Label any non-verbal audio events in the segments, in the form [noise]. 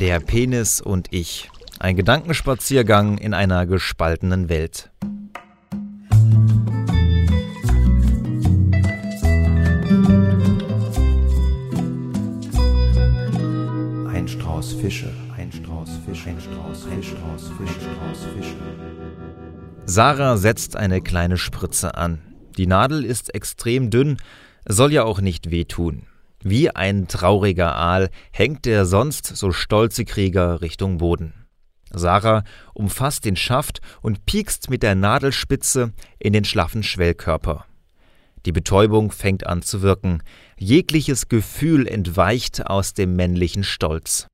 Der Penis und ich. Ein Gedankenspaziergang in einer gespaltenen Welt. Ein Strauß Fische, ein Strauß Fische, ein Strauß, ein Strauß Fische, Strauß Fische. Sarah setzt eine kleine Spritze an. Die Nadel ist extrem dünn, soll ja auch nicht wehtun. Wie ein trauriger Aal hängt der sonst so stolze Krieger Richtung Boden. Sarah umfasst den Schaft und piekst mit der Nadelspitze in den schlaffen Schwellkörper. Die Betäubung fängt an zu wirken. Jegliches Gefühl entweicht aus dem männlichen Stolz.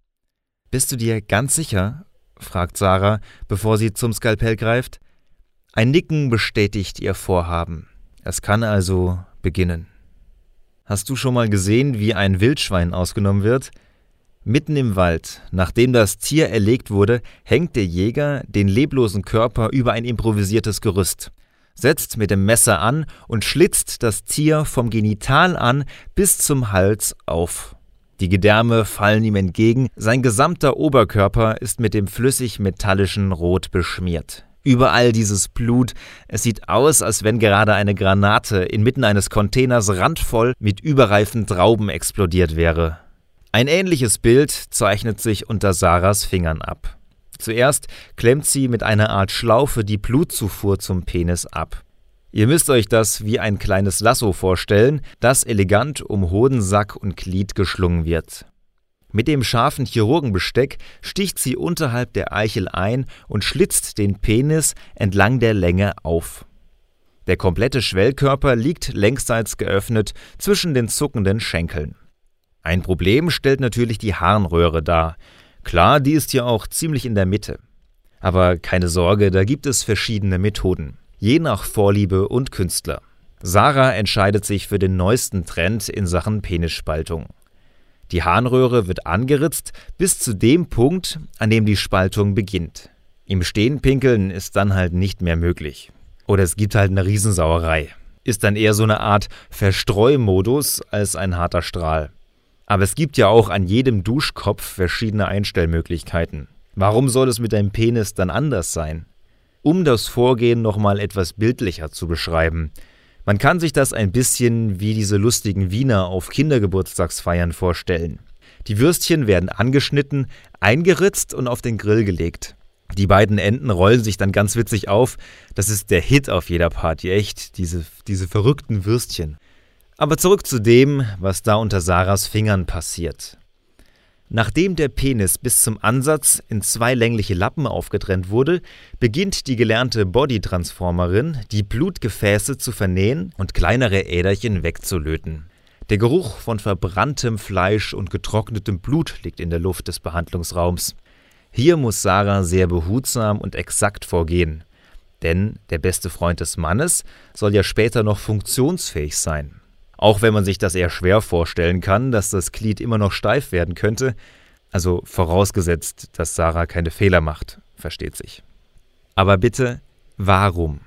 Bist du dir ganz sicher? fragt Sarah, bevor sie zum Skalpell greift. Ein Nicken bestätigt ihr Vorhaben. Es kann also beginnen. Hast du schon mal gesehen, wie ein Wildschwein ausgenommen wird? Mitten im Wald, nachdem das Tier erlegt wurde, hängt der Jäger den leblosen Körper über ein improvisiertes Gerüst, setzt mit dem Messer an und schlitzt das Tier vom Genital an bis zum Hals auf. Die Gedärme fallen ihm entgegen, sein gesamter Oberkörper ist mit dem flüssig-metallischen Rot beschmiert. Überall dieses Blut. Es sieht aus, als wenn gerade eine Granate inmitten eines Containers randvoll mit überreifen Trauben explodiert wäre. Ein ähnliches Bild zeichnet sich unter Sarahs Fingern ab. Zuerst klemmt sie mit einer Art Schlaufe die Blutzufuhr zum Penis ab. Ihr müsst euch das wie ein kleines Lasso vorstellen, das elegant um Hodensack und Glied geschlungen wird. Mit dem scharfen Chirurgenbesteck sticht sie unterhalb der Eichel ein und schlitzt den Penis entlang der Länge auf. Der komplette Schwellkörper liegt längsseits geöffnet zwischen den zuckenden Schenkeln. Ein Problem stellt natürlich die Harnröhre dar. Klar, die ist ja auch ziemlich in der Mitte. Aber keine Sorge, da gibt es verschiedene Methoden, je nach Vorliebe und Künstler. Sarah entscheidet sich für den neuesten Trend in Sachen Penisspaltung. Die Harnröhre wird angeritzt bis zu dem Punkt, an dem die Spaltung beginnt. Im Stehen pinkeln ist dann halt nicht mehr möglich. Oder es gibt halt eine Riesensauerei. Ist dann eher so eine Art Verstreumodus als ein harter Strahl. Aber es gibt ja auch an jedem Duschkopf verschiedene Einstellmöglichkeiten. Warum soll es mit deinem Penis dann anders sein? Um das Vorgehen nochmal etwas bildlicher zu beschreiben. Man kann sich das ein bisschen wie diese lustigen Wiener auf Kindergeburtstagsfeiern vorstellen. Die Würstchen werden angeschnitten, eingeritzt und auf den Grill gelegt. Die beiden Enden rollen sich dann ganz witzig auf. Das ist der Hit auf jeder Party, echt, diese, diese verrückten Würstchen. Aber zurück zu dem, was da unter Sarahs Fingern passiert. Nachdem der Penis bis zum Ansatz in zwei längliche Lappen aufgetrennt wurde, beginnt die gelernte Bodytransformerin, die Blutgefäße zu vernähen und kleinere Äderchen wegzulöten. Der Geruch von verbranntem Fleisch und getrocknetem Blut liegt in der Luft des Behandlungsraums. Hier muss Sarah sehr behutsam und exakt vorgehen. Denn der beste Freund des Mannes soll ja später noch funktionsfähig sein. Auch wenn man sich das eher schwer vorstellen kann, dass das Glied immer noch steif werden könnte. Also vorausgesetzt, dass Sarah keine Fehler macht, versteht sich. Aber bitte, warum?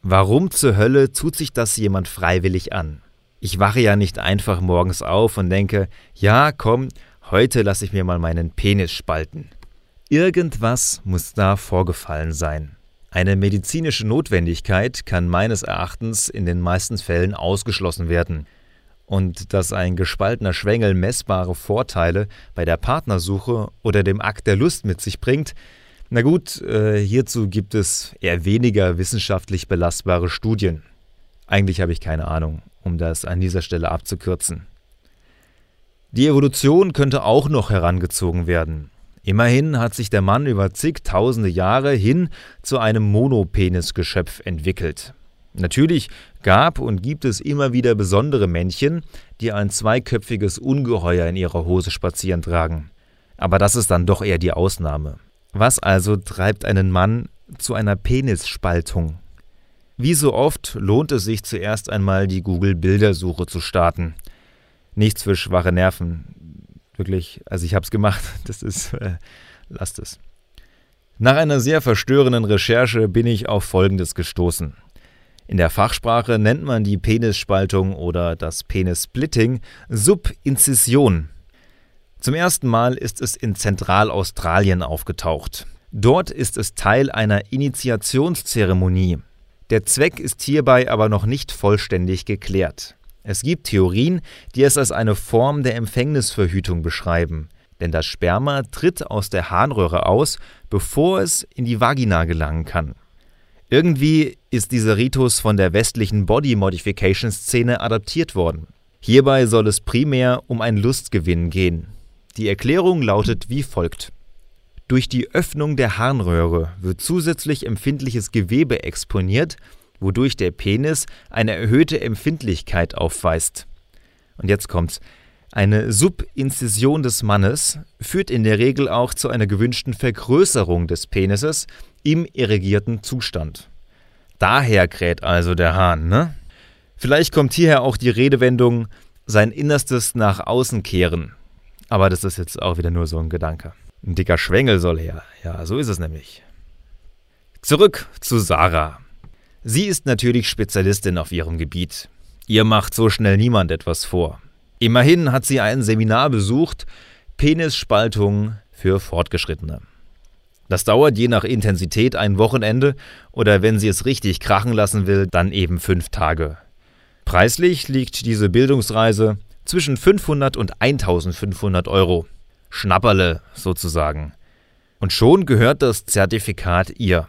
Warum zur Hölle tut sich das jemand freiwillig an? Ich wache ja nicht einfach morgens auf und denke, ja, komm, heute lasse ich mir mal meinen Penis spalten. Irgendwas muss da vorgefallen sein. Eine medizinische Notwendigkeit kann meines Erachtens in den meisten Fällen ausgeschlossen werden. Und dass ein gespaltener Schwengel messbare Vorteile bei der Partnersuche oder dem Akt der Lust mit sich bringt, na gut, äh, hierzu gibt es eher weniger wissenschaftlich belastbare Studien. Eigentlich habe ich keine Ahnung, um das an dieser Stelle abzukürzen. Die Evolution könnte auch noch herangezogen werden. Immerhin hat sich der Mann über zigtausende Jahre hin zu einem Monopenisgeschöpf entwickelt. Natürlich gab und gibt es immer wieder besondere Männchen, die ein zweiköpfiges Ungeheuer in ihrer Hose spazieren tragen. Aber das ist dann doch eher die Ausnahme. Was also treibt einen Mann zu einer Penisspaltung? Wie so oft lohnt es sich zuerst einmal die Google-Bildersuche zu starten. Nichts für schwache Nerven wirklich, also ich habe es gemacht, [laughs] das ist, äh, lasst es. Nach einer sehr verstörenden Recherche bin ich auf Folgendes gestoßen. In der Fachsprache nennt man die Penisspaltung oder das Penissplitting Subinzision. Zum ersten Mal ist es in Zentralaustralien aufgetaucht. Dort ist es Teil einer Initiationszeremonie. Der Zweck ist hierbei aber noch nicht vollständig geklärt. Es gibt Theorien, die es als eine Form der Empfängnisverhütung beschreiben, denn das Sperma tritt aus der Harnröhre aus, bevor es in die Vagina gelangen kann. Irgendwie ist dieser Ritus von der westlichen Body Modification Szene adaptiert worden. Hierbei soll es primär um ein Lustgewinn gehen. Die Erklärung lautet wie folgt. Durch die Öffnung der Harnröhre wird zusätzlich empfindliches Gewebe exponiert, wodurch der Penis eine erhöhte Empfindlichkeit aufweist. Und jetzt kommt's. Eine Subinzision des Mannes führt in der Regel auch zu einer gewünschten Vergrößerung des Penises im irrigierten Zustand. Daher kräht also der Hahn, ne? Vielleicht kommt hierher auch die Redewendung sein Innerstes nach außen kehren. Aber das ist jetzt auch wieder nur so ein Gedanke. Ein dicker Schwengel soll her. Ja, so ist es nämlich. Zurück zu Sarah. Sie ist natürlich Spezialistin auf ihrem Gebiet. Ihr macht so schnell niemand etwas vor. Immerhin hat sie ein Seminar besucht, Penisspaltung für Fortgeschrittene. Das dauert je nach Intensität ein Wochenende oder wenn sie es richtig krachen lassen will, dann eben fünf Tage. Preislich liegt diese Bildungsreise zwischen 500 und 1500 Euro. Schnapperle sozusagen. Und schon gehört das Zertifikat ihr.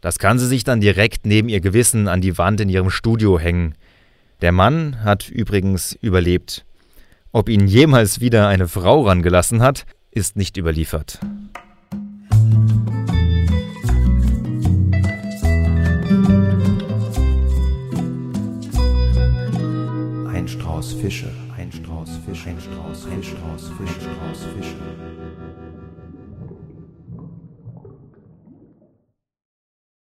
Das kann sie sich dann direkt neben ihr Gewissen an die Wand in ihrem Studio hängen. Der Mann hat übrigens überlebt. Ob ihn jemals wieder eine Frau rangelassen hat, ist nicht überliefert. Ein Strauß Fische, ein Strauß Fische, ein Strauß, ein Strauß Fische, ein Strauß Fische.